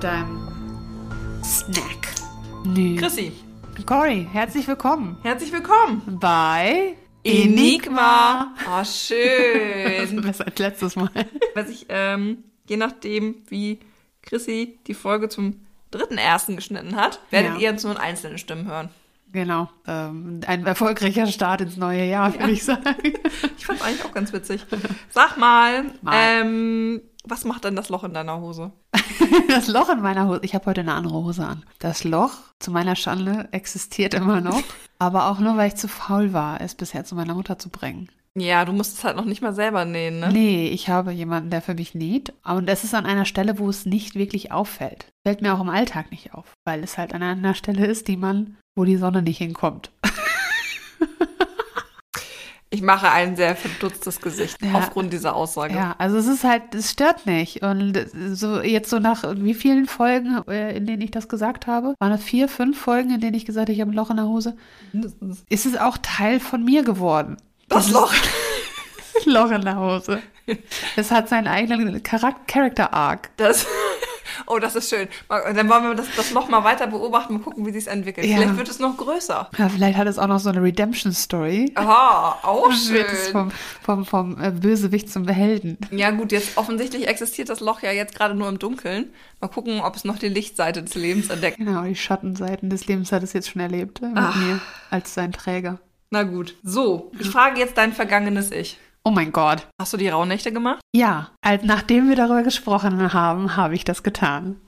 mit deinem Snack. Nö. Chrissy, Cory, herzlich willkommen herzlich willkommen. bei Enigma. Oh, Das ist schön. besser als letztes Mal. Was ich, ähm, je nachdem, wie Chrissy die Folge zum dritten ersten geschnitten hat, werdet Ja. ihr jetzt nur in einzelnen Stimmen hören. Genau. Ähm, ein erfolgreicher Start ins neue Jahr, würde ich sagen. Ich fand's eigentlich auch ganz witzig. Sag mal, Mal. Ähm, was macht denn das Loch in deiner Hose? Das Loch in meiner Hose. Ich habe heute eine andere Hose an. Das Loch, zu meiner Schande, existiert immer noch. Aber auch nur, weil ich zu faul war, es bisher zu meiner Mutter zu bringen. Ja, du musst es halt noch nicht mal selber nähen, ne? Nee, ich habe jemanden, der für mich näht. Und es ist an einer Stelle, wo es nicht wirklich auffällt. Fällt mir auch im Alltag nicht auf, weil es halt an einer Stelle ist, die man, wo die Sonne nicht hinkommt. Ich mache ein sehr verdutztes Gesicht Ja. aufgrund dieser Aussage. Ja, also es ist halt, es stört nicht. Und so jetzt so nach wie vielen Folgen, äh, in denen ich das gesagt habe, waren es vier, fünf Folgen, in denen ich gesagt habe, ich habe ein Loch in der Hose, ist es auch Teil von mir geworden. Das Loch. Loch in der Hose. Es hat seinen eigenen Charak Character Arc. Das, oh, das ist schön. Dann wollen wir das, das Loch mal weiter beobachten und gucken, wie sich entwickelt. Ja. Vielleicht wird es noch größer. Ja, vielleicht hat es auch noch so eine Redemption Story. Aha, auch Wird es schön. vom, vom, vom äh, Bösewicht zum Helden. Ja gut, jetzt offensichtlich existiert das Loch ja jetzt gerade nur im Dunkeln. Mal gucken, ob es noch die Lichtseite des Lebens entdeckt. Genau, die Schattenseiten des Lebens hat es jetzt schon erlebt äh, mit Ach. mir als sein Träger. Na gut. So, ich frage jetzt dein vergangenes Ich. Oh mein Gott. Hast du die Rauhnächte gemacht? Ja, als nachdem wir darüber gesprochen haben, habe ich das getan.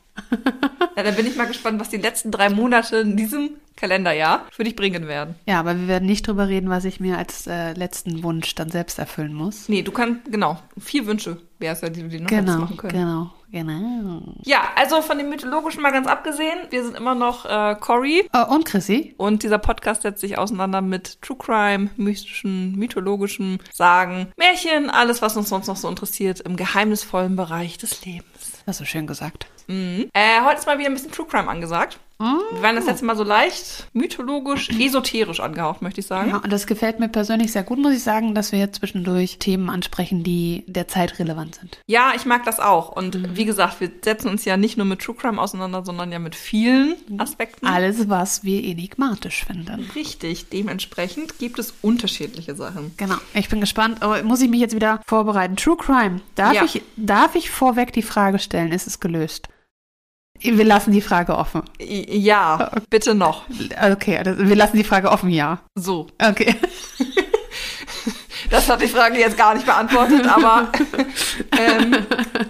Ja, dann bin ich mal gespannt, was die letzten drei Monate in diesem Kalenderjahr für dich bringen werden. Ja, aber wir werden nicht drüber reden, was ich mir als äh, letzten Wunsch dann selbst erfüllen muss. Nee, du kannst, genau, vier Wünsche wäre es ja, die du dir noch Genau, machen können. genau, genau. Ja, also von dem Mythologischen mal ganz abgesehen, wir sind immer noch äh, Cory Oh, und Chrissy? und dieser Podcast setzt sich auseinander mit True Crime, mystischen, mythologischen Sagen, Märchen, alles, was uns sonst noch so interessiert im geheimnisvollen Bereich des Lebens. Das hast du schön gesagt. Mhm. Äh, heute ist mal wieder ein bisschen True Crime angesagt. Wir waren das letzte Mal so leicht mythologisch, esoterisch angehaucht, möchte ich sagen. Ja, und das gefällt mir persönlich sehr gut, muss ich sagen, dass wir jetzt zwischendurch Themen ansprechen, die der Zeit relevant sind. Ja, ich mag das auch. Und Mhm. wie gesagt, wir setzen uns ja nicht nur mit True Crime auseinander, sondern ja mit vielen Aspekten. Alles, was wir enigmatisch finden. Richtig. Dementsprechend gibt es unterschiedliche Sachen. Genau. Ich bin gespannt. Oh, muss ich mich jetzt wieder vorbereiten? True Crime. Darf, Ja. ich, darf ich vorweg die Frage stellen? Ist es gelöst? Wir lassen die Frage offen. Ja, bitte noch. Okay, das, wir lassen die Frage offen, ja. So. Okay. Das hat die Frage jetzt gar nicht beantwortet, aber ähm,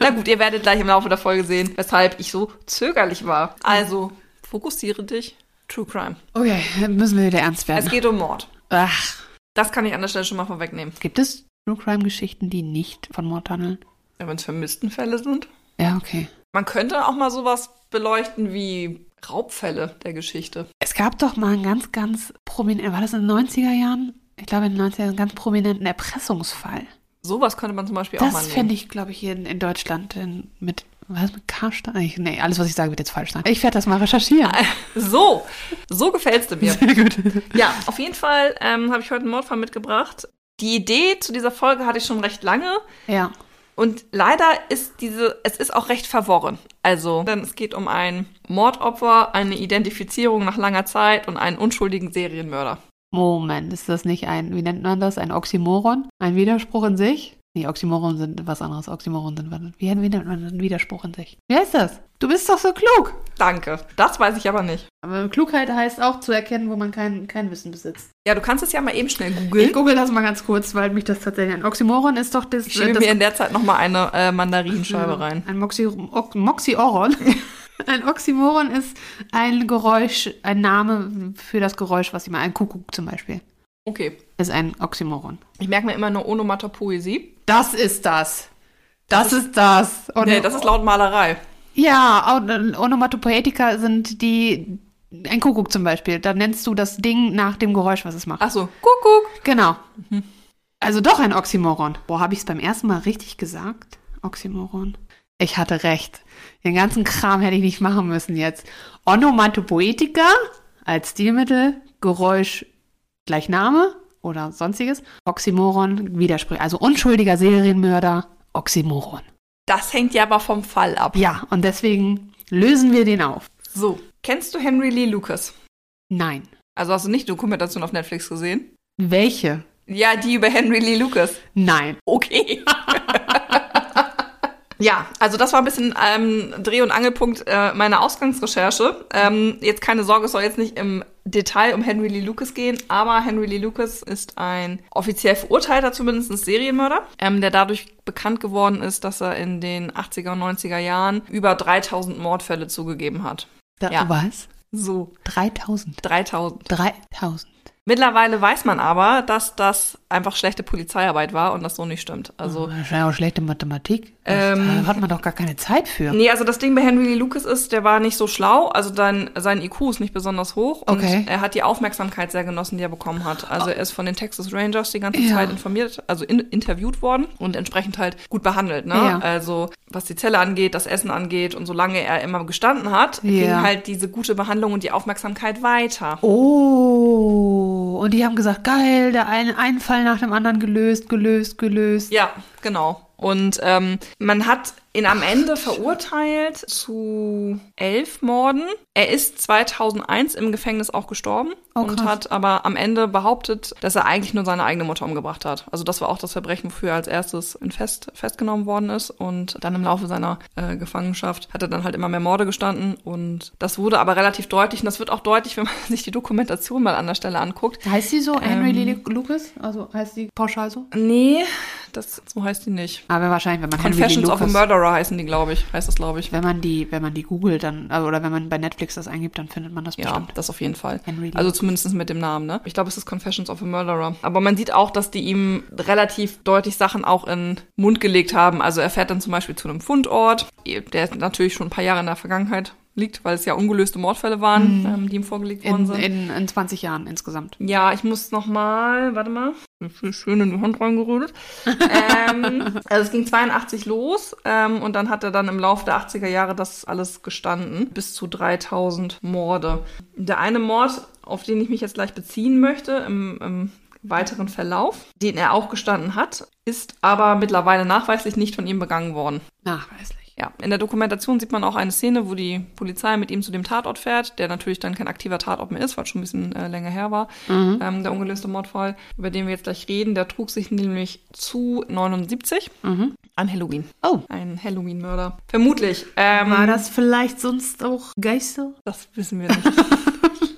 na gut, ihr werdet gleich im Laufe der Folge sehen, weshalb ich so zögerlich war. Also, fokussiere dich. True Crime. Okay, dann müssen wir wieder ernst Es werden. geht um Mord. Ach, Das kann ich an der Stelle schon mal vorwegnehmen. gibt es True Crime Geschichten, die nicht von Mord handeln? Ja, Wenn es Vermisstenfälle sind. Ja, okay. Man könnte auch mal sowas beleuchten wie Raubfälle der Geschichte. Es gab doch mal einen ganz, ganz prominenten, war das in den 90er Jahren? Ich glaube in den 90er Jahren einen ganz prominenten Erpressungsfall. Sowas könnte man zum Beispiel auch mal Das fände ich, glaube ich, hier in, in Deutschland in, mit, was mit Karstadt? Nee, alles, was ich sage, wird jetzt falsch sein. Ich werde das mal recherchieren. So, so gefällst du mir. Sehr gut. Ja, auf jeden Fall ähm, habe ich heute einen Mordfall mitgebracht. Die Idee zu dieser Folge hatte ich schon recht lange. Ja. Und leider ist diese, es ist auch recht verworren. Also, denn es geht um ein Mordopfer, eine Identifizierung nach langer Zeit und einen unschuldigen Serienmörder. Moment, ist das nicht ein, wie nennt man das, ein Oxymoron? Ein Widerspruch in sich? Nee, Oxymoron sind was anderes. Oxymoron sind, wie, nennt man einen Widerspruch in sich? Wie heißt das? Du bist doch so klug. Danke. Das weiß ich aber nicht. Aber Klugheit heißt auch zu erkennen, wo man kein, kein Wissen besitzt. Ja, du kannst es ja mal eben schnell Ich googeln. google das mal ganz kurz, weil mich das tatsächlich ein Oxymoron ist doch das, Ich schiebe das mir in der Zeit nochmal eine äh, Mandarinscheibe rein. Ein Moxy, ok, Moxyoron. ein Oxymoron ist ein Geräusch, ein Name für das Geräusch, was ich meine. Ein Kuckuck zum Beispiel Okay. ist ein Oxymoron. Ich merke mir immer nur Onomatopoesie. Das ist das. Das ist das. Und, Nee, das ist laut Malerei. Ja, Onomatopoetika sind die, ein Kuckuck zum Beispiel. Da nennst du das Ding nach dem Geräusch, was es macht. Ach so, Kuckuck. Genau. Also doch ein Oxymoron. Boah, habe ich es beim ersten Mal richtig gesagt? Oxymoron. Ich hatte recht. Den ganzen Kram hätte ich nicht machen müssen jetzt. Onomatopoetika als Stilmittel, Geräusch gleich Name oder sonstiges. Oxymoron, Widersprüche. Also unschuldiger Serienmörder, Oxymoron. Das hängt ja aber vom Fall ab. Ja, und deswegen Lösen wir den auf. So, kennst du Henry Lee Lucas? Nein. Also hast du nicht Dokumentation auf Netflix gesehen? Welche? Ja, die über Henry Lee Lucas. Nein. Okay. Ja, also das war ein bisschen ähm, Dreh- und Angelpunkt äh, meiner Ausgangsrecherche. Ähm, jetzt keine Sorge, es soll jetzt nicht im Detail um Henry Lee Lucas gehen, aber Henry Lee Lucas ist ein offiziell verurteilter, zumindest Serienmörder, ähm, der dadurch bekannt geworden ist, dass er in den 80er und 90er Jahren über 3000 Mordfälle zugegeben hat. Da, Ja. Was? So, 3000. 3000. 3000. Mittlerweile weiß man aber, dass das einfach schlechte Polizeiarbeit war und das so nicht stimmt. Also Das ist ja auch schlechte Mathematik. Das, Ähm, da hat man doch gar keine Zeit für. Nee, also das Ding bei Henry Lee Lucas ist, der war nicht so schlau, also sein, sein IQ ist nicht besonders hoch und Okay. er hat die Aufmerksamkeit sehr genossen, die er bekommen hat. Also er ist von den Texas Rangers die ganze Ja. Zeit informiert, also in, interviewt worden und entsprechend halt gut behandelt, ne? Ja. Also was die Zelle angeht, das Essen angeht und solange er immer gestanden hat, ging Ja. halt diese gute Behandlung und die Aufmerksamkeit weiter. Oh, und die haben gesagt, geil, der eine einen Fall nach dem anderen gelöst, gelöst, gelöst. Ja, genau. Und ähm, man hat ihn am Ende verurteilt zu elf Morden. Er ist 2001 im Gefängnis auch gestorben Oh, und hat aber am Ende behauptet, dass er eigentlich nur seine eigene Mutter umgebracht hat. Also das war auch das Verbrechen, wofür er als erstes in Fest, festgenommen worden ist. Und dann im Laufe seiner äh, Gefangenschaft hat er dann halt immer mehr Morde gestanden. Und das wurde aber relativ deutlich. Und das wird auch deutlich, wenn man sich die Dokumentation mal an der Stelle anguckt. Heißt sie so, Henry Ähm, Lucas? Also heißt sie pauschal so? Nee, das so heißt die nicht. Aber wahrscheinlich, wenn man Henry Confessions of a Murderer heißen die, glaube ich. Heißt das, glaube ich. wenn man die, wenn man die googelt, dann, also, oder wenn man bei Netflix das eingibt, dann findet man das Ja, bestimmt. das auf jeden Fall. Henry. Also zumindest mit dem Namen, ne? Ich glaube, es ist Confessions of a Murderer. Aber man sieht auch, dass die ihm relativ deutlich Sachen auch in den Mund gelegt haben. Also er fährt dann zum Beispiel zu einem Fundort, der natürlich schon ein paar Jahre in der Vergangenheit liegt, weil es ja ungelöste Mordfälle waren, ähm, die ihm vorgelegt worden in, sind. in, in 20 Jahren insgesamt. Ja, ich muss noch mal, warte mal, schön in die Hand reingerührt. ähm, also es ging 82 los ähm, und dann hat er dann im Laufe der 80er Jahre das alles gestanden, bis zu 3000 Morde. Der eine Mord, auf den ich mich jetzt gleich beziehen möchte, im, im weiteren Verlauf, den er auch gestanden hat, ist aber mittlerweile nachweislich nicht von ihm begangen worden. Nachweislich. Ja, in der Dokumentation sieht man auch eine Szene, wo die Polizei mit ihm zu dem Tatort fährt, der natürlich dann kein aktiver Tatort mehr ist, weil es schon ein bisschen äh, länger her war. Ähm, der ungelöste Mordfall, über den wir jetzt gleich reden, der trug sich nämlich zu 79 Mhm. an Halloween. Oh. Ein Halloween-Mörder. Vermutlich. Ähm, War das vielleicht sonst auch Geister? Das wissen wir nicht.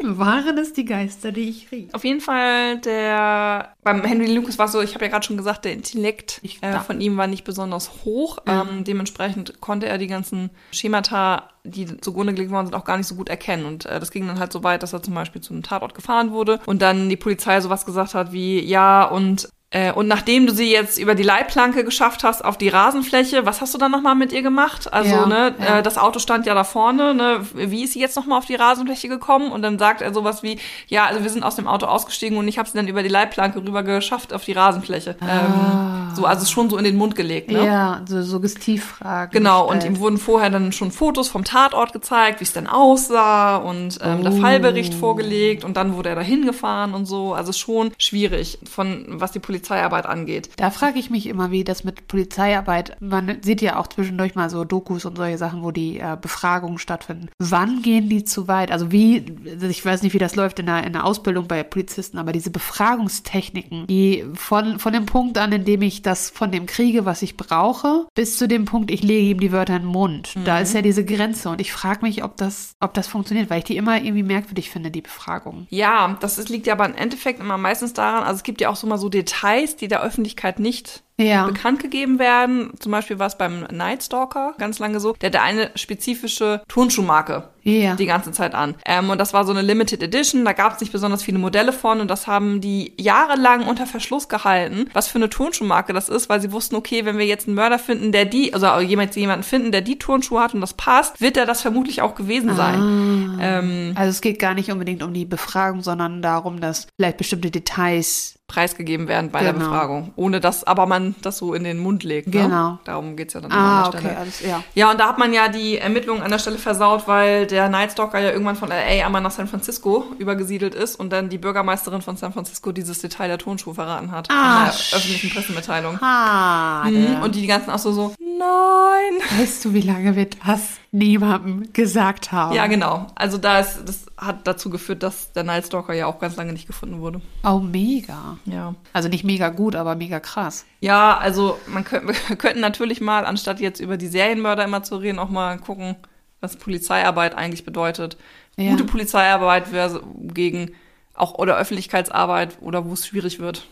Waren es die Geister, die ich rief? Auf jeden Fall, der beim Henry Lucas war so, ich habe ja gerade schon gesagt, der Intellekt Ich- äh, von ihm war nicht besonders hoch. Ähm, dementsprechend konnte er die ganzen Schemata, die zugrunde gelegt worden sind, auch gar nicht so gut erkennen. Und äh, das ging dann halt so weit, dass er zum Beispiel zu einem Tatort gefahren wurde und dann die Polizei sowas gesagt hat wie, ja, und und nachdem du sie jetzt über die Leitplanke geschafft hast auf die Rasenfläche, was hast du dann nochmal mit ihr gemacht? Also, Ja, ne, ja. Äh, das Auto stand ja da vorne, ne? Wie ist sie jetzt nochmal auf die Rasenfläche gekommen? Und dann sagt er sowas wie, ja, also wir sind aus dem Auto ausgestiegen und ich habe sie dann über die Leitplanke rüber geschafft auf die Rasenfläche. Ähm, so, also schon so in den Mund gelegt, ne? Ah. Ja, so Suggestivfragen. Genau, und gestellt. ihm wurden vorher dann schon Fotos vom Tatort gezeigt, wie es denn aussah und ähm, der Oh. Fallbericht vorgelegt und dann wurde er dahin gefahren und so. Also schon schwierig, von was die Polizeiarbeit angeht. Da frage ich mich immer, wie das mit Polizeiarbeit, man sieht ja auch zwischendurch mal so Dokus und solche Sachen, wo die äh, Befragungen stattfinden. Wann gehen die zu weit? Also wie, ich weiß nicht, wie das läuft in der, in der Ausbildung bei Polizisten, aber diese Befragungstechniken, die von, von dem Punkt an, in dem ich das von dem kriege, was ich brauche, bis zu dem Punkt, ich lege ihm die Wörter in den Mund. Da ist ja diese Grenze und ich frage mich, ob das, ob das funktioniert, weil ich die immer irgendwie merkwürdig finde, die Befragungen. Ja, das ist, liegt ja aber im Endeffekt immer meistens daran, also es gibt ja auch so mal so Details, die der Öffentlichkeit nicht Ja. bekannt gegeben werden. Zum Beispiel war es beim Night Stalker ganz lange so. Der hatte eine spezifische Turnschuhmarke Ja. die ganze Zeit an. Ähm, und das war so eine Limited Edition. Da gab es nicht besonders viele Modelle von und das haben die jahrelang unter Verschluss gehalten, was für eine Turnschuhmarke das ist, weil sie wussten, okay, wenn wir jetzt einen Mörder finden, der die, also jemand, jemanden finden, der die Turnschuhe hat und das passt, wird er das vermutlich auch gewesen sein. Ähm, Also es geht gar nicht unbedingt um die Befragung, sondern darum, dass vielleicht bestimmte Details. preisgegeben werden bei der Genau. Befragung. Ohne dass aber man das so in den Mund legt. Ne? Genau. Darum geht's ja dann Ah, an der okay, Stelle. alles, ja. Ja, und da hat man ja die Ermittlungen an der Stelle versaut, weil der Night Stalker ja irgendwann von LA einmal nach San Francisco übergesiedelt ist und dann die Bürgermeisterin von San Francisco dieses Detail der Tonschuhe verraten hat. Ah, in der öffentlichen Pressemitteilung. Mhm. Und die ganzen auch so so, nein. weißt du, wie lange wir das niemandem gesagt haben. Ja, genau. Also da ist, das hat dazu geführt, dass der Night Stalker ja auch ganz lange nicht gefunden wurde. Oh, mega. Ja. Also nicht mega gut, aber mega krass. Ja, also man könnte, wir könnten natürlich mal, anstatt jetzt über die Serienmörder immer zu reden, auch mal gucken, was Polizeiarbeit eigentlich bedeutet. Ja. Gute Polizeiarbeit wäre gegen auch oder Öffentlichkeitsarbeit oder wo es schwierig wird.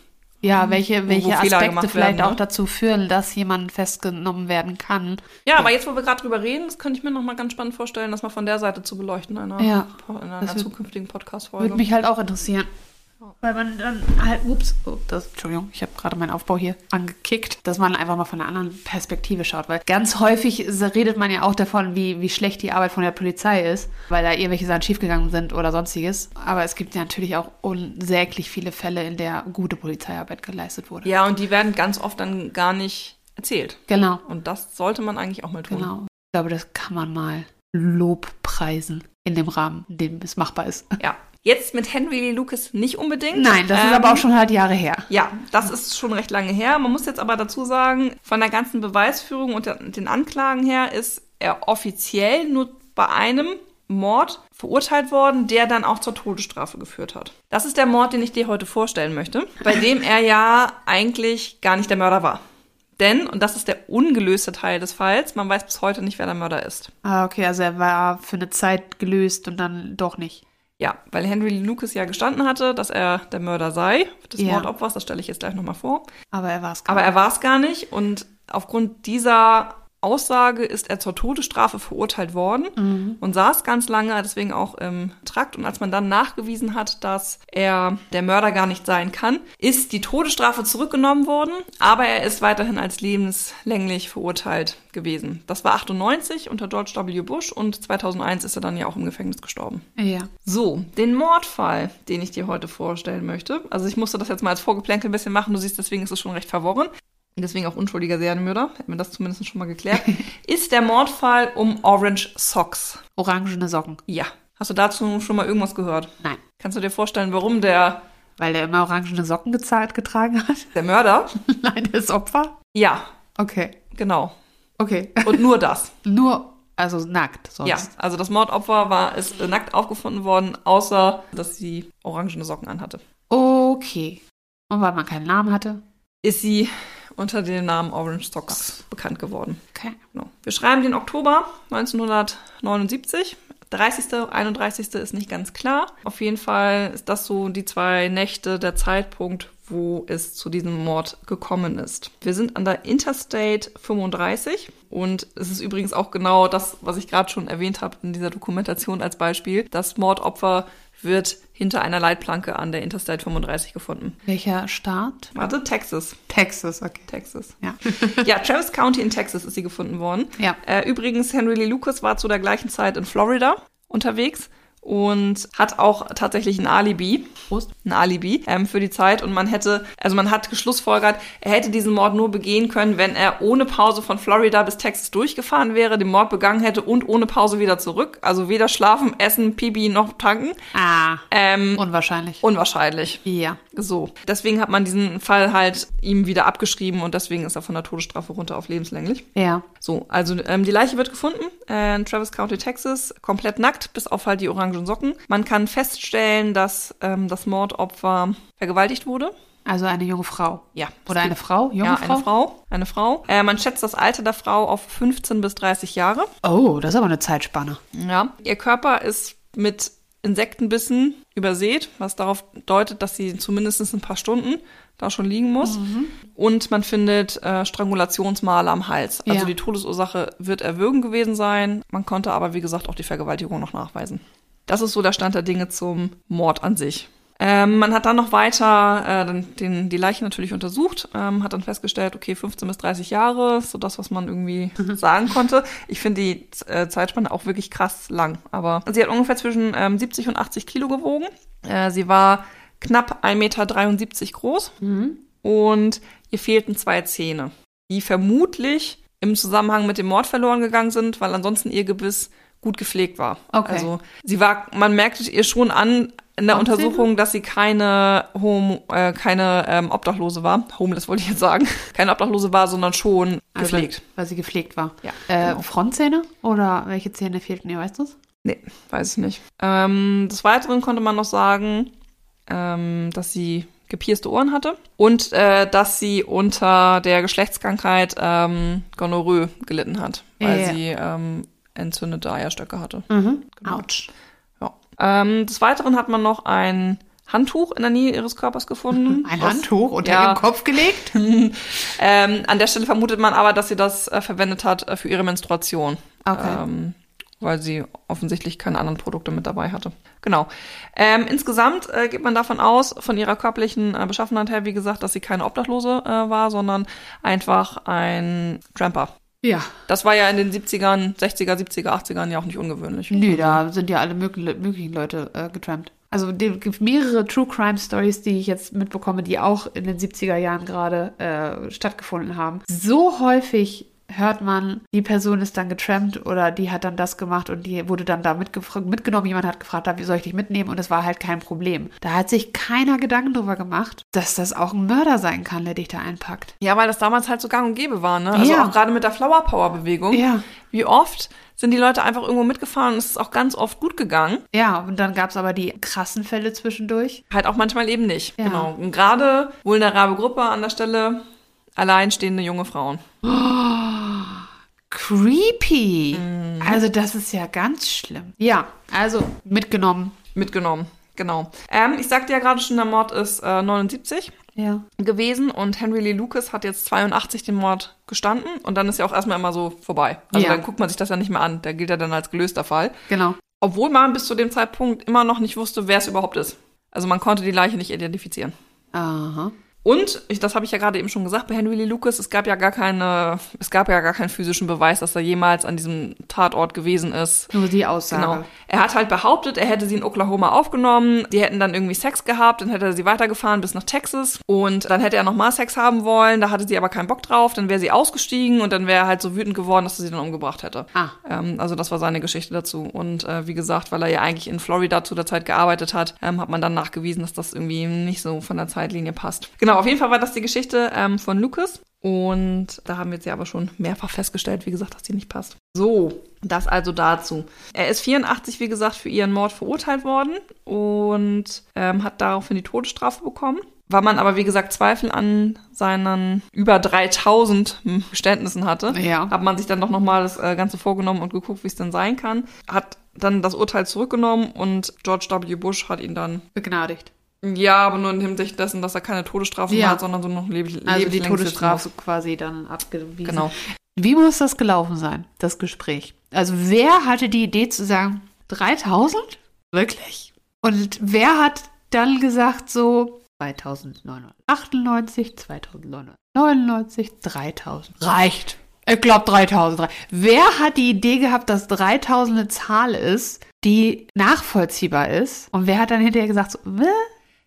Ja, welche, Wo- welche Fehler Aspekte vielleicht werden, auch ne? dazu führen, dass jemand festgenommen werden kann. Ja, aber jetzt, wo wir gerade drüber reden, das könnte ich mir noch mal ganz spannend vorstellen, das mal von der Seite zu beleuchten in einer, Ja, in einer zukünftigen Würde Podcast-Folge. mich halt auch interessieren. Weil man dann halt, ups, oh, das, Entschuldigung, ich habe gerade meinen Aufbau hier angekickt, dass man einfach mal von einer anderen Perspektive schaut. Weil ganz häufig redet man ja auch davon, wie, wie schlecht die Arbeit von der Polizei ist, weil da irgendwelche Sachen schiefgegangen sind oder sonstiges. Aber es gibt ja natürlich auch unsäglich viele Fälle, in der gute Polizeiarbeit geleistet wurde. Ja, und die werden ganz oft dann gar nicht erzählt. Genau, Und das sollte man eigentlich auch mal tun. genau. Ich glaube, das kann man mal Lobpreisen in dem Rahmen, in dem es machbar ist. Ja. Jetzt mit Henry Lee Lucas nicht unbedingt. Nein, das ist Ähm, aber auch schon halt Jahre her. Ja, das ist schon recht lange her. Man muss jetzt aber dazu sagen, von der ganzen Beweisführung und den Anklagen her ist er offiziell nur bei einem Mord verurteilt worden, der dann auch zur Todesstrafe geführt hat. Das ist der Mord, den ich dir heute vorstellen möchte, bei dem er ja eigentlich gar nicht der Mörder war. Denn, und das ist der ungelöste Teil des Falls, man weiß bis heute nicht, wer der Mörder ist. Ah, okay, also er war für eine Zeit gelöst und dann doch nicht. Ja, weil Henry Lucas ja gestanden hatte, dass er der Mörder sei, des Ja. Mordopfers, das stelle ich jetzt gleich nochmal vor. Aber er war es Aber er war es gar nicht und aufgrund dieser Aussage ist er zur Todesstrafe verurteilt worden und saß ganz lange, deswegen auch im Trakt. Und als man dann nachgewiesen hat, dass er der Mörder gar nicht sein kann, ist die Todesstrafe zurückgenommen worden, aber er ist weiterhin als lebenslänglich verurteilt gewesen. Das war 98 unter George W. Bush und 2001 ist er dann ja auch im Gefängnis gestorben. Ja. So, den Mordfall, den ich dir heute vorstellen möchte. Also ich musste das jetzt mal als Vorgeplänkel ein bisschen machen. Du siehst, deswegen ist es schon recht verworren. Und Deswegen auch unschuldiger Serienmörder. Hätten wir das zumindest schon mal geklärt. ist der Mordfall um Orange Socks. Orangene Socken. Ja. Hast du dazu schon mal irgendwas gehört? Nein. Kannst du dir vorstellen, warum der, Weil er immer orangene Socken gezahlt getragen hat? der Mörder? Nein, das Opfer? Ja, Okay. genau. Okay. Und nur das. Nur, also nackt sonst. Ja, also das Mordopfer war, ist nackt aufgefunden worden, außer dass sie orangene Socken anhatte. Okay. Und weil man keinen Namen hatte? Ist sie unter dem Namen Orange Socks bekannt geworden. Okay. Genau. Wir schreiben den Oktober 1979. 30., 31. ist nicht ganz klar. Auf jeden Fall ist das so die zwei Nächte der Zeitpunkt, wo es zu diesem Mord gekommen ist. Wir sind an der Interstate 35 und es ist übrigens auch genau das, was ich gerade schon erwähnt habe in dieser Dokumentation als Beispiel. Das Mordopfer wird hinter einer Leitplanke an der Interstate 35 gefunden. Welcher Staat? Warte, Texas. Texas, okay. Texas. Ja. Ja, Travis County in Texas ist sie gefunden worden. Ja. Äh, übrigens, Henry Lee Lucas war zu der gleichen Zeit in Florida unterwegs und hat auch tatsächlich ein Alibi. Prost. Ein Alibi ähm, für die Zeit. Und man hätte, also man hat geschlussfolgert, er hätte diesen Mord nur begehen können, wenn er ohne Pause von Florida bis Texas durchgefahren wäre, den Mord begangen hätte und ohne Pause wieder zurück. Also weder schlafen, essen, Pipi noch tanken. Ah, Ähm, unwahrscheinlich. unwahrscheinlich. Ja. So. Deswegen hat man diesen Fall halt ihm wieder abgeschrieben und deswegen ist er von der Todesstrafe runter auf lebenslänglich. Ja. So, also ähm, die Leiche wird gefunden äh, in Travis County, Texas, komplett nackt, bis auf halt die orangen Socken. Man kann feststellen, dass ähm, das Mordopfer vergewaltigt wurde. Also eine junge Frau. Ja. Oder eine Frau? Junge ja, Frau? eine Frau. Eine Frau. Äh, man schätzt das Alter der Frau auf 15 bis 30 Jahre. Oh, das ist aber eine Zeitspanne. Ja. Ihr Körper ist mit Insektenbissen übersät, was darauf deutet, dass sie zumindest ein paar Stunden da schon liegen muss. Und man findet äh, Strangulationsmale am Hals. Also Ja. die Todesursache wird Erwürgen gewesen sein. Man konnte aber, wie gesagt, auch die Vergewaltigung noch nachweisen. Das ist so der Stand der Dinge zum Mord an sich. Ähm, man hat dann noch weiter äh, den, die Leiche natürlich untersucht, ähm, hat dann festgestellt, okay, 15 bis 30 Jahre, so das, was man irgendwie sagen konnte. Ich finde die äh, Zeitspanne auch wirklich krass lang, aber sie hat ungefähr zwischen ähm, 70 und 80 Kilo gewogen. Äh, sie war knapp 1,73 Meter groß und ihr fehlten zwei Zähne, die vermutlich im Zusammenhang mit dem Mord verloren gegangen sind, weil ansonsten ihr Gebiss gut gepflegt war. Okay. Also sie war, man merkte ihr schon an, in der? Untersuchung, dass sie keine Home, äh, keine ähm, Obdachlose war. Homeless wollte ich jetzt sagen. Keine Obdachlose war, sondern schon Also, gepflegt. Weil sie gepflegt war. Ja, Äh, genau. Frontzähne oder welche Zähne fehlten ihr, weißt du's? Nee, weiß ich nicht. Ähm, des Weiteren konnte man noch sagen, ähm, dass sie gepierste Ohren hatte und äh, dass sie unter der Geschlechtskrankheit ähm, Gonorrhoe gelitten hat, weil Ja. sie ähm, entzündete Eierstöcke hatte. Mhm. Genau. Autsch. Ja. Ähm, des Weiteren hat man noch ein Handtuch in der Nähe ihres Körpers gefunden. Ein was- Handtuch unter Ja. ihrem Kopf gelegt? Ähm, an der Stelle vermutet man aber, dass sie das äh, verwendet hat äh, für ihre Menstruation. Okay. Ähm, weil sie offensichtlich keine anderen Produkte mit dabei hatte. Genau. Ähm, insgesamt äh, geht man davon aus, von ihrer körperlichen äh, Beschaffenheit her, wie gesagt, dass sie keine Obdachlose äh, war, sondern einfach ein Tramper. Ja. Das war ja in den 70ern, 60er, 70er, 80ern ja auch nicht ungewöhnlich. Nö, da sind ja alle möglichen, möglichen Leute äh, getrampt. Also es gibt mehrere True Crime Stories, die ich jetzt mitbekomme, die auch in den 70er Jahren gerade äh, stattgefunden haben. So häufig hört man, die Person ist dann getrampt oder die hat dann das gemacht und die wurde dann da mitgenommen. Jemand hat gefragt, wie soll ich dich mitnehmen? Und es war halt kein Problem. Da hat sich keiner Gedanken drüber gemacht, dass das auch ein Mörder sein kann, der dich da einpackt. Ja, weil das damals halt so gang und gäbe war, ne? Also Ja. auch gerade mit der Flower Power Bewegung. Ja. Wie oft sind die Leute einfach irgendwo mitgefahren und es ist auch ganz oft gut gegangen. Ja, und dann gab es aber die krassen Fälle zwischendurch. Halt auch manchmal eben nicht. Ja. Genau. Und gerade vulnerable Gruppe an der Stelle, alleinstehende junge Frauen. Creepy. Also das ist ja ganz schlimm. Ja, also mitgenommen. Mitgenommen. Genau. Ähm, ich sagte ja gerade schon, der Mord ist äh, 79 Ja. gewesen und Henry Lee Lucas hat jetzt 82 den Mord gestanden und dann ist ja auch erstmal immer so vorbei. Also Ja. dann guckt man sich das ja nicht mehr an. Der gilt ja dann als gelöster Fall. Genau. Obwohl man bis zu dem Zeitpunkt immer noch nicht wusste, wer es überhaupt ist. Also man konnte die Leiche nicht identifizieren. Aha. Und, ich, das habe ich ja gerade eben schon gesagt, bei Henry Lee Lucas, es gab ja gar keine, es gab ja gar keinen physischen Beweis, dass er jemals an diesem Tatort gewesen ist. Nur die Aussage. Genau. Er hat halt behauptet, er hätte sie in Oklahoma aufgenommen, die hätten dann irgendwie Sex gehabt, dann hätte er sie weitergefahren bis nach Texas und dann hätte er nochmal Sex haben wollen, da hatte sie aber keinen Bock drauf, dann wäre sie ausgestiegen und dann wäre er halt so wütend geworden, dass er sie dann umgebracht hätte. Ah. Ähm, also das war seine Geschichte dazu. Und äh, wie gesagt, weil er ja eigentlich in Florida zu der Zeit gearbeitet hat, ähm, hat man dann nachgewiesen, dass das irgendwie nicht so von der Zeitlinie passt. Genau, auf jeden Fall war das die Geschichte ähm, von Lucas. Und da haben wir jetzt ja aber schon mehrfach festgestellt, wie gesagt, dass die nicht passt. So, das also dazu. Er ist 84, wie gesagt, für ihren Mord verurteilt worden und ähm, hat daraufhin die Todesstrafe bekommen. Weil man aber, wie gesagt, Zweifel an seinen über 3000 Geständnissen hatte, Ja. hat man sich dann doch nochmal das äh, Ganze vorgenommen und geguckt, wie es denn sein kann. Hat dann das Urteil zurückgenommen und George W. Bush hat ihn dann, Begnadigt. Ja, aber nur in Hinsicht dessen, dass er keine Todesstrafe Ja. hat, sondern so noch leb Also die Todesstrafe quasi dann abgewiesen. Genau. Wie muss das gelaufen sein, das Gespräch? Also wer hatte die Idee zu sagen, 3000? Wirklich? Und wer hat dann gesagt so 2998, 2999, 3000? Reicht. Ich glaube 3000. Wer hat die Idee gehabt, dass 3000 eine Zahl ist, die nachvollziehbar ist? Und wer hat dann hinterher gesagt so, "Hä?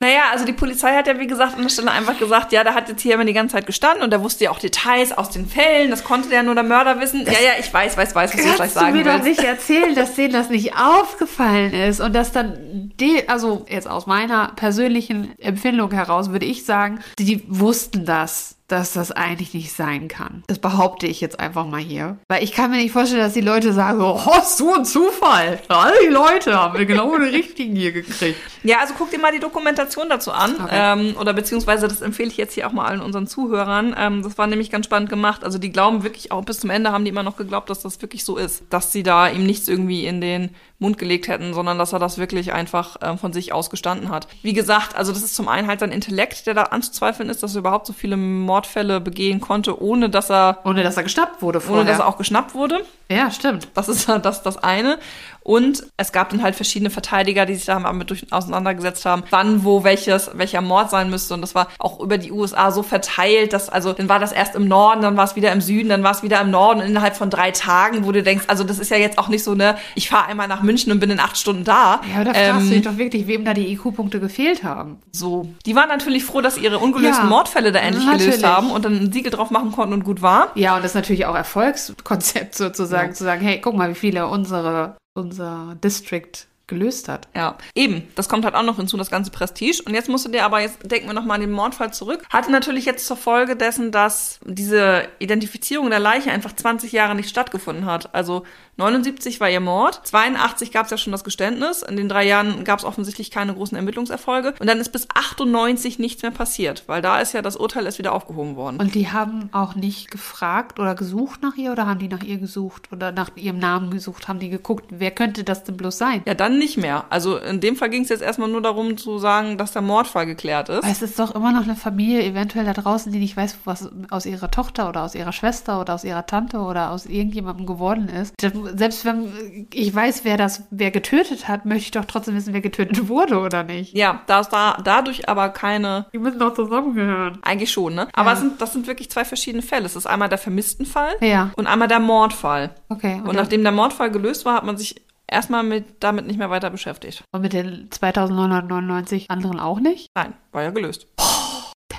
Naja, also die Polizei hat ja, wie gesagt, an der Stelle einfach gesagt, ja, der hat jetzt hier immer die ganze Zeit gestanden und der wusste ja auch Details aus den Fällen, das konnte ja nur der Mörder wissen. ja, ja, ich weiß, weiß, weiß, was du gleich Kannst du sagen mir doch willst. nicht erzählen, dass denen das nicht aufgefallen ist und dass dann, die, also jetzt aus meiner persönlichen Empfindung heraus würde ich sagen, die wussten das, dass das eigentlich nicht sein kann. Das behaupte ich jetzt einfach mal hier. Weil ich kann mir nicht vorstellen, dass die Leute sagen, oh, so ein Zufall. Alle die Leute haben wir genau den richtigen hier gekriegt. Ja, also guck dir mal die Dokumentation dazu an. Okay. Ähm, oder beziehungsweise, das empfehle ich jetzt hier auch mal allen unseren Zuhörern. Ähm, das war nämlich ganz spannend gemacht. Also die glauben wirklich auch bis zum Ende haben die immer noch geglaubt, dass das wirklich so ist. Dass sie da ihm nichts irgendwie in den Mund gelegt hätten, sondern dass er das wirklich einfach ähm, von sich aus gestanden hat. Wie gesagt, also das ist zum einen halt sein Intellekt, der da anzuzweifeln ist, dass er überhaupt so viele Mordfälle begehen konnte, ohne dass er, Ohne dass er geschnappt wurde vorher. ohne dass er auch geschnappt wurde. ja, stimmt. Das ist das, das eine. Und es gab dann halt verschiedene Verteidiger, die sich damit durch, auseinandergesetzt haben, wann, wo, welches, welcher Mord sein müsste. Und das war auch über die USA so verteilt, dass, also, dann war das erst im Norden, dann war es wieder im Süden, dann war es wieder im Norden und innerhalb von drei Tagen, wo du denkst, also das ist ja jetzt auch nicht so, ne, ich fahre einmal nach München und bin in acht Stunden da. Ja, aber da fragst Ähm, du dich doch wirklich, wem da die IQ-Punkte gefehlt haben. so. Die waren natürlich froh, dass ihre ungelösten Ja, Mordfälle da endlich gelöst natürlich. haben und dann ein Siegel drauf machen konnten und gut war. Ja, und das ist natürlich auch Erfolgskonzept sozusagen, zu sagen, hey, guck mal, wie viele unsere, unser District gelöst hat. Ja, eben. Das kommt halt auch noch hinzu, das ganze Prestige. Und jetzt musst du dir aber, jetzt denken wir nochmal an den Mordfall zurück. Hatte natürlich jetzt zur Folge dessen, dass diese Identifizierung der Leiche einfach 20 Jahre nicht stattgefunden hat. Also 79 war ihr Mord, 82 gab es ja schon das Geständnis. In den drei Jahren gab es offensichtlich keine großen Ermittlungserfolge. Und dann ist bis 98 nichts mehr passiert, weil da ist ja das Urteil erst wieder aufgehoben worden. Und die haben auch nicht gefragt oder gesucht nach ihr oder haben die nach ihr gesucht oder nach ihrem Namen gesucht? Haben die geguckt, wer könnte das denn bloß sein? Ja, dann nicht mehr. Also in dem Fall ging es jetzt erstmal nur darum zu sagen, dass der Mordfall geklärt ist. Aber es ist doch immer noch eine Familie eventuell da draußen, die nicht weiß, was aus ihrer Tochter oder aus ihrer Schwester oder aus ihrer Tante oder aus irgendjemandem geworden ist. Selbst wenn ich weiß, wer das, wer getötet hat, möchte ich doch trotzdem wissen, wer getötet wurde oder nicht. Ja, da ist da dadurch aber keine. Die müssen doch zusammengehören. Eigentlich schon, ne? Aber es sind, das sind wirklich zwei verschiedene Fälle. Es ist einmal der vermissten Fall Ja. und einmal der Mordfall. Okay. Und nachdem der Mordfall gelöst war, hat man sich erstmal mit, damit nicht mehr weiter beschäftigt. und mit den 2999 anderen auch nicht? Nein, war ja gelöst.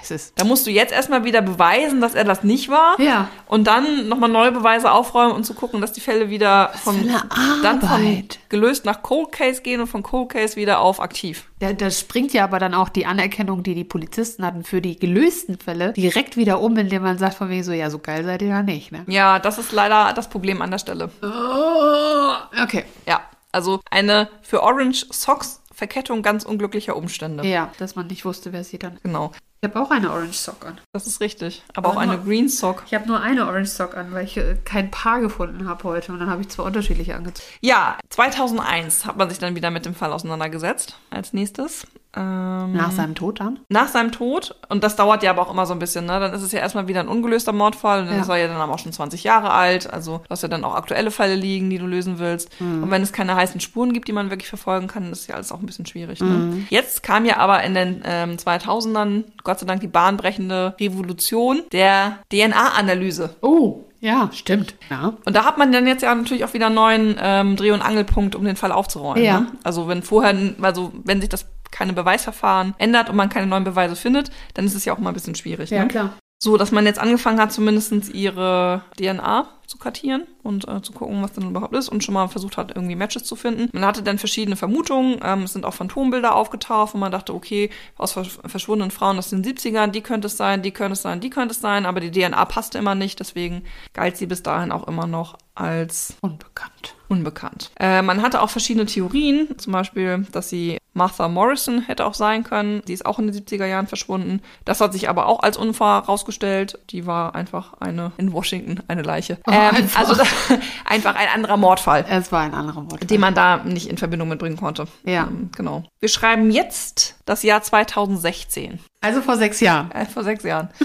Das ist. Da musst du jetzt erstmal wieder beweisen, dass er das nicht war. Ja. Und dann nochmal neue Beweise aufräumen und zu gucken, dass die Fälle wieder von, dann von gelöst nach Cold Case gehen und von Cold Case wieder auf aktiv. Da, da springt ja aber dann auch die Anerkennung, die die Polizisten hatten für die gelösten Fälle, direkt wieder um, indem man sagt von wegen so, ja, so geil seid ihr ja nicht, ne? Ja, das ist leider das Problem an der Stelle. Oh, okay. Ja, also eine für Orange Socks Verkettung ganz unglücklicher Umstände. Ja, dass man nicht wusste, wer sie dann. Genau, Ich habe auch eine Orange Sock an. das ist richtig. Aber auch Aber eine nur- Green Sock. Ich habe nur eine Orange Sock an, weil ich äh, kein Paar gefunden habe heute. Und dann habe ich zwei unterschiedliche angezogen. Ja, 2001 hat man sich dann wieder mit dem Fall auseinandergesetzt. Als nächstes. Ähm, Nach seinem Tod dann? nach seinem Tod, und das dauert ja aber auch immer so ein bisschen, ne? Dann ist es ja erstmal wieder ein ungelöster Mordfall und dann Ja. ist er ja dann aber auch schon 20 Jahre alt. Also du hast ja dann auch aktuelle Fälle liegen, die du lösen willst. Und wenn es keine heißen Spuren gibt, die man wirklich verfolgen kann, ist ja alles auch ein bisschen schwierig. Ne? Jetzt kam ja aber in den ähm, 2000ern Gott sei Dank die bahnbrechende Revolution der DNA-Analyse. Oh, ja, stimmt. Ja. Und da hat man dann jetzt ja natürlich auch wieder einen neuen ähm, Dreh- und Angelpunkt, um den Fall aufzuräumen. Ja. Ne? Also wenn vorher, also wenn sich das keine Beweisverfahren ändert und man keine neuen Beweise findet, dann ist es ja auch mal ein bisschen schwierig. Ja, ne? klar. So, dass man jetzt angefangen hat, zumindest ihre DNA zu kartieren und äh, zu gucken, was denn überhaupt ist und schon mal versucht hat, irgendwie Matches zu finden. Man hatte dann verschiedene Vermutungen. Ähm, es sind auch Phantombilder aufgetaucht, wo man dachte, okay, aus versch verschwundenen Frauen aus den 70ern, die könnte es sein, die könnte es sein, die könnte es sein, aber die DNA passte immer nicht, deswegen galt sie bis dahin auch immer noch als Unbekannt. unbekannt. Äh, man hatte auch verschiedene Theorien, zum Beispiel, dass sie Martha Morrison hätte auch sein können. Die ist auch in den 70er Jahren verschwunden. Das hat sich aber auch als Unfall rausgestellt. Die war einfach eine in Washington, eine Leiche. Oh, ähm. Also da, einfach ein anderer Mordfall, Es war ein anderer Wort. den man da nicht in Verbindung mitbringen konnte. Ja. Ähm, genau. Wir schreiben jetzt das Jahr 2016. Also vor sechs Jahren. Äh, vor sechs Jahren.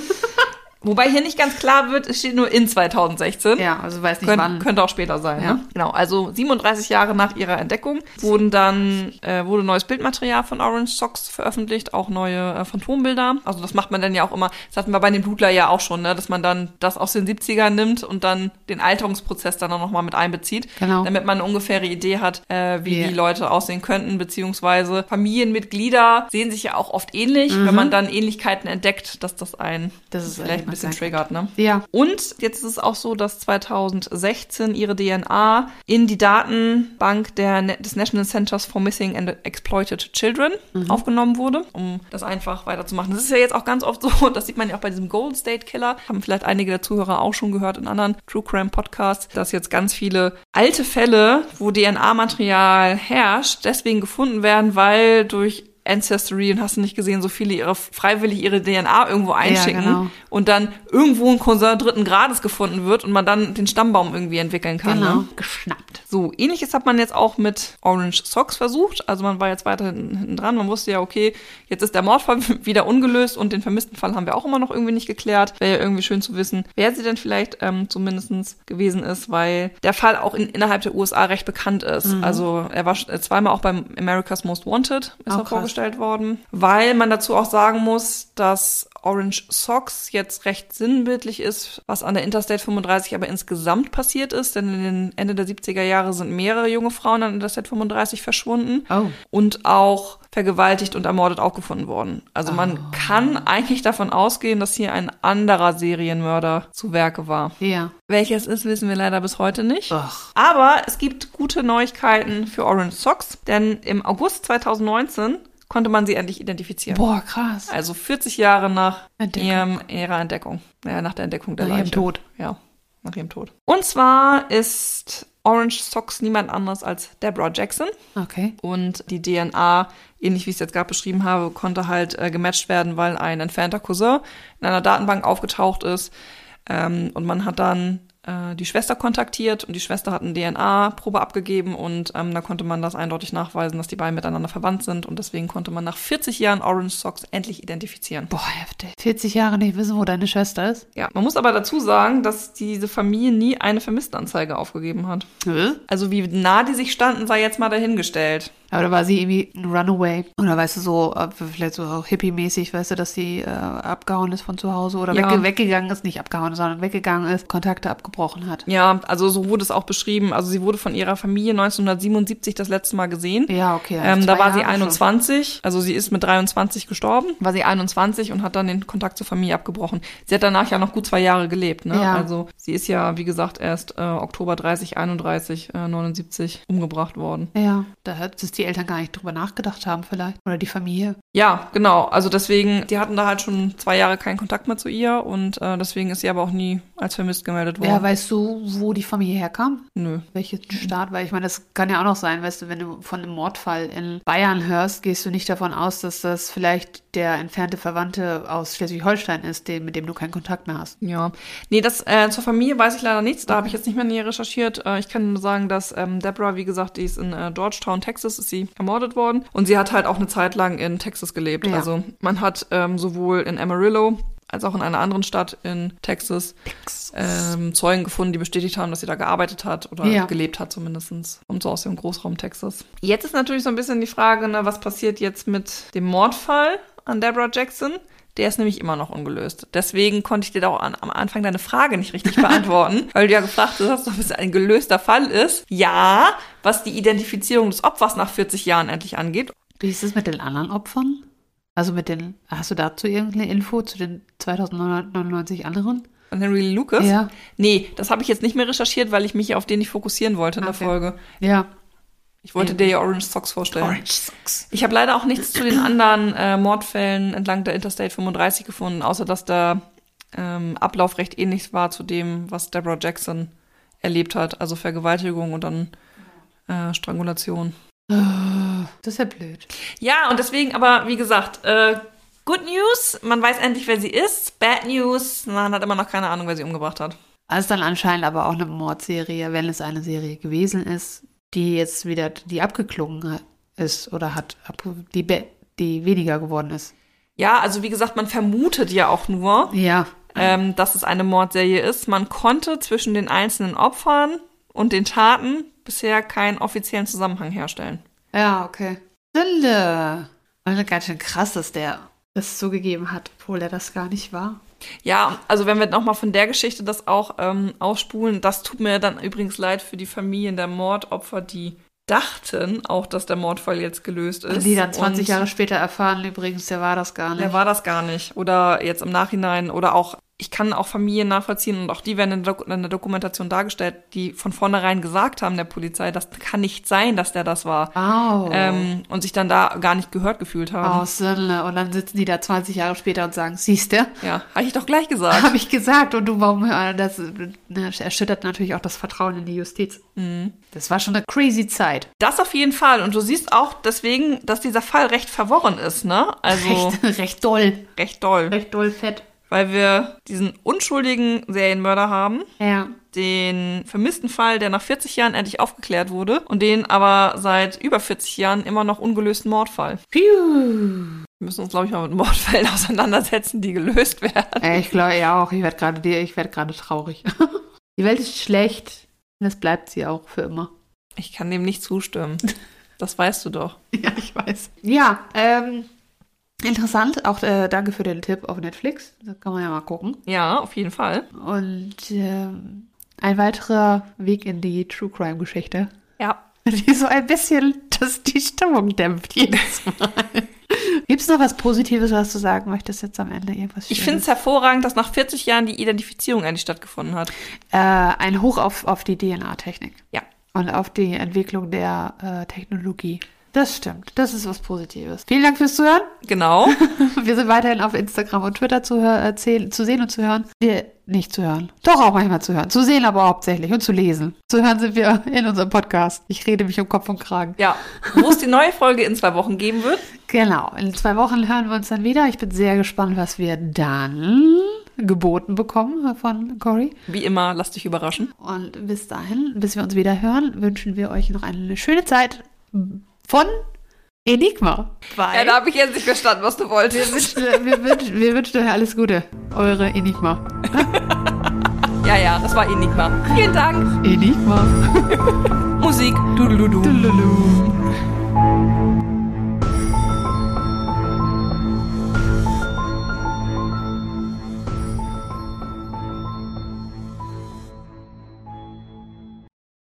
Wobei hier nicht ganz klar wird, es steht nur in 2016. Ja, also weiß nicht Könnt, wann. könnte auch später sein. Ja. Ne? Genau, also 37 Jahre nach ihrer Entdeckung wurden dann äh, wurde neues Bildmaterial von Orange Socks veröffentlicht, auch neue äh, Phantombilder. Also das macht man dann ja auch immer. Das hatten wir bei dem Blutler ja auch schon, ne? dass man dann das aus den 70ern nimmt und dann den Alterungsprozess dann auch noch mal mit einbezieht, Genau. damit man eine ungefähre Idee hat, äh, wie Ja. die Leute aussehen könnten, beziehungsweise Familienmitglieder sehen sich ja auch oft ähnlich, wenn man dann Ähnlichkeiten entdeckt, dass das Mhm. Das ist vielleicht ein bisschen triggert, ne? Ja. Und jetzt ist es auch so, dass 2016 ihre DNA in die Datenbank der, des National Centers for Missing and Exploited Children aufgenommen wurde, um das einfach weiterzumachen. Das ist ja jetzt auch ganz oft so, das sieht man ja auch bei diesem Gold State Killer, haben vielleicht einige der Zuhörer auch schon gehört in anderen True Crime Podcasts, dass jetzt ganz viele alte Fälle, wo DNA-Material herrscht, deswegen gefunden werden, weil durch Ancestry und hast du nicht gesehen, so viele ihre freiwillig ihre DNA irgendwo einschicken genau. und dann irgendwo ein Cousin dritten Grades gefunden wird und man dann den Stammbaum irgendwie entwickeln kann. Genau. Ne? Geschnappt. So, ähnliches hat man jetzt auch mit Orange Socks versucht. Also man war jetzt weiter hinten, dran. Man wusste ja, okay, jetzt ist der Mordfall wieder ungelöst und den vermissten Fall haben wir auch immer noch irgendwie nicht geklärt. Wäre ja irgendwie schön zu wissen, wer sie denn vielleicht ähm, zumindestens gewesen ist, weil der Fall auch in, innerhalb der USA recht bekannt ist. Also er war äh, zweimal auch beim America's Most Wanted, ist Oh, er vorgestellt worden. Weil man dazu auch sagen muss, dass Orange Socks jetzt recht sinnbildlich ist, was an der Interstate 35 aber insgesamt passiert ist, denn in den Ende der 70er Jahre sind mehrere junge Frauen an Interstate 35 verschwunden Oh. und auch vergewaltigt und ermordet aufgefunden worden. Also man Oh. kann eigentlich davon ausgehen, dass hier ein anderer Serienmörder zu Werke war. Ja. Welches ist, wissen wir leider bis heute nicht. Ach. Aber es gibt gute Neuigkeiten für Orange Socks, denn im August 2019 konnte man sie endlich identifizieren. Boah, krass. Also 40 Jahre nach Entdeckung. ihrem, ihrer Entdeckung. Ja, nach der Entdeckung der Nach ihrem Leiche. Tod. Ja, nach ihrem Tod. Und zwar ist Orange Socks niemand anderes als Deborah Jackson. Okay. Und die DNA, ähnlich wie ich es jetzt gerade beschrieben habe, konnte halt äh, gematcht werden, weil ein entfernter Cousin in einer Datenbank aufgetaucht ist. Ähm, und man hat dann äh, die Schwester kontaktiert und die Schwester hat eine DNA-Probe abgegeben und ähm, da konnte man das eindeutig nachweisen, dass die beiden miteinander verwandt sind und deswegen konnte man nach 40 Jahren Orange Socks endlich identifizieren. Boah, heftig. 40 Jahre nicht wissen, wo deine Schwester ist. Ja, man muss aber dazu sagen, dass diese Familie nie eine Vermisstenanzeige aufgegeben hat. Hä? Also wie nah die sich standen, sei jetzt mal dahingestellt. Aber da war sie irgendwie ein Runaway. Oder weißt du, so, äh, vielleicht so hippie-mäßig, weißt du, dass sie äh, abgehauen ist von zu Hause oder Ja. wegge weggegangen ist, nicht abgehauen, sondern weggegangen ist, Kontakte abgebrochen hat. Ja, also so wurde es auch beschrieben. Also sie wurde von ihrer Familie 1977 das letzte Mal gesehen. Ja, okay. also Ähm, da war sie Jahre schon. 21, also sie ist mit 23 gestorben, war sie 21 und hat dann den Kontakt zur Familie abgebrochen. Sie hat danach ja noch gut zwei Jahre gelebt, ne? Ja. Also sie ist ja, wie gesagt, erst äh, Oktober 30, 31, äh, 79 umgebracht worden. Ja, da hat es die Eltern gar nicht drüber nachgedacht haben vielleicht. Oder die Familie. Ja, genau. Also deswegen, die hatten da halt schon zwei Jahre keinen Kontakt mehr zu ihr und äh, deswegen ist sie aber auch nie als vermisst gemeldet worden. Ja, weißt du, wo die Familie herkam? Nö. Welchen Staat? Weil ich meine, das kann ja auch noch sein, weißt du, wenn du von einem Mordfall in Bayern hörst, gehst du nicht davon aus, dass das vielleicht der entfernte Verwandte aus Schleswig-Holstein ist, den, mit dem du keinen Kontakt mehr hast. Ja, nee, das äh, zur Familie weiß ich leider nichts. Da habe ich jetzt nicht mehr näher recherchiert. Äh, ich kann nur sagen, dass ähm, Deborah, wie gesagt, die ist in äh, Georgetown, Texas, ist sie ermordet worden und sie hat halt auch eine Zeit lang in Texas gelebt. Ja. Also man hat ähm, sowohl in Amarillo als auch in einer anderen Stadt in Texas ähm, Zeugen gefunden, die bestätigt haben, dass sie da gearbeitet hat oder Ja. gelebt hat zumindestens Und so aus dem Großraum Texas. Jetzt ist natürlich so ein bisschen die Frage, ne, was passiert jetzt mit dem Mordfall an Deborah Jackson? Der ist nämlich immer noch ungelöst. Deswegen konnte ich dir da auch an, am Anfang deine Frage nicht richtig beantworten, weil du ja gefragt hast, ob es ein gelöster Fall ist. Ja, was die Identifizierung des Opfers nach 40 Jahren endlich angeht. Wie ist es mit den anderen Opfern? Also mit den, hast du dazu irgendeine Info zu den 2999 anderen? Von Henry Lucas? Ja. Nee, das habe ich jetzt nicht mehr recherchiert, weil ich mich auf den nicht fokussieren wollte in der Okay. Folge. Ja. Ich wollte Ähm, dir ja Orange Socks vorstellen. Orange Socks. Ich habe leider auch nichts zu den anderen äh, Mordfällen entlang der Interstate 35 gefunden, außer dass der ähm, Ablauf recht ähnlich war zu dem, was Deborah Jackson erlebt hat. Also Vergewaltigung und dann äh, Strangulation. Das ist ja blöd. Ja, und deswegen, aber wie gesagt, äh, Good News, man weiß endlich, wer sie ist. Bad News, man hat immer noch keine Ahnung, wer sie umgebracht hat. Also dann anscheinend aber auch eine Mordserie, wenn es eine Serie gewesen ist, die jetzt wieder, die abgeklungen ist oder hat, die, die weniger geworden ist. Ja, also wie gesagt, man vermutet ja auch nur, Ja. ähm, dass es eine Mordserie ist. Man konnte zwischen den einzelnen Opfern und den Taten bisher keinen offiziellen Zusammenhang herstellen. Ja, okay. Sünde. Also ganz schön krass, dass der das zugegeben hat, obwohl er das gar nicht war. Ja, also wenn wir nochmal von der Geschichte das auch ähm, ausspulen, das tut mir dann übrigens leid für die Familien der Mordopfer, die dachten auch, dass der Mordfall jetzt gelöst ist. Die dann 20 Und Jahre später erfahren, übrigens, der war das gar nicht. Der war das gar nicht. Oder jetzt im Nachhinein oder auch, ich kann auch Familien nachvollziehen und auch die werden in der, in der Dokumentation dargestellt, die von vornherein gesagt haben der Polizei, das kann nicht sein, dass der das war. Au. Ähm, und sich dann da gar nicht gehört gefühlt haben. Oh, Sünde. Und dann sitzen die da 20 Jahre später und sagen, siehste, Ja, habe ich doch gleich gesagt. habe ich gesagt. Und du, warum, äh, das ne, erschüttert natürlich auch das Vertrauen in die Justiz. Mhm. Das war schon eine crazy Zeit. Das auf jeden Fall. Und du siehst auch deswegen, dass dieser Fall recht verworren ist, ne? Also recht, Recht, recht doll. doll. Recht doll fett. Weil wir diesen unschuldigen Serienmörder haben, Ja. den vermissten Fall, der nach 40 Jahren endlich aufgeklärt wurde und den aber seit über 40 Jahren immer noch ungelösten Mordfall. Piu. Wir müssen uns, glaube ich, mal mit Mordfällen auseinandersetzen, die gelöst werden. Ich glaube ja auch, ich werde gerade ich werde gerade traurig. Die Welt ist schlecht. Und das bleibt sie auch für immer. Ich kann dem nicht zustimmen. Das weißt du doch. Ja, ich weiß. Ja, ähm, Interessant, auch äh, danke für den Tipp auf Netflix. Da kann man ja mal gucken. Ja, auf jeden Fall. Und ähm, ein weiterer Weg in die True Crime Geschichte, Ja. die so ein bisschen das, die Stimmung dämpft jedes Mal. Gibt es noch was Positives, was du sagen möchtest jetzt am Ende? Irgendwas Ich finde es hervorragend, dass nach 40 Jahren die Identifizierung endlich stattgefunden hat. äh, ein Hoch auf, auf die DNA-Technik Ja. und auf die Entwicklung der äh, Technologie. Das stimmt. Das ist was Positives. Vielen Dank fürs Zuhören. Genau. Wir sind weiterhin auf Instagram und Twitter zu, äh, zu sehen und zu hören. Wir, nicht zu hören. Doch auch manchmal zu hören. Zu sehen aber hauptsächlich und zu lesen. Zu hören sind wir in unserem Podcast. Ich rede mich um Kopf und Kragen. Ja. Wo es die neue Folge in zwei Wochen geben wird. Genau. In zwei Wochen hören wir uns dann wieder. Ich bin sehr gespannt, was wir dann geboten bekommen von Cory. Wie immer, lasst dich überraschen. Und bis dahin, bis wir uns wieder hören, wünschen wir euch noch eine schöne Zeit von Enigma. Bye. Ja, da habe ich jetzt nicht verstanden, was du wir, wolltest. wünschen, wir, wünschen, wir wünschen euch alles Gute. Eure Enigma. Ja, ja, das war Enigma. Vielen Dank. Enigma. Musik. Du, du, du, du. Lulu.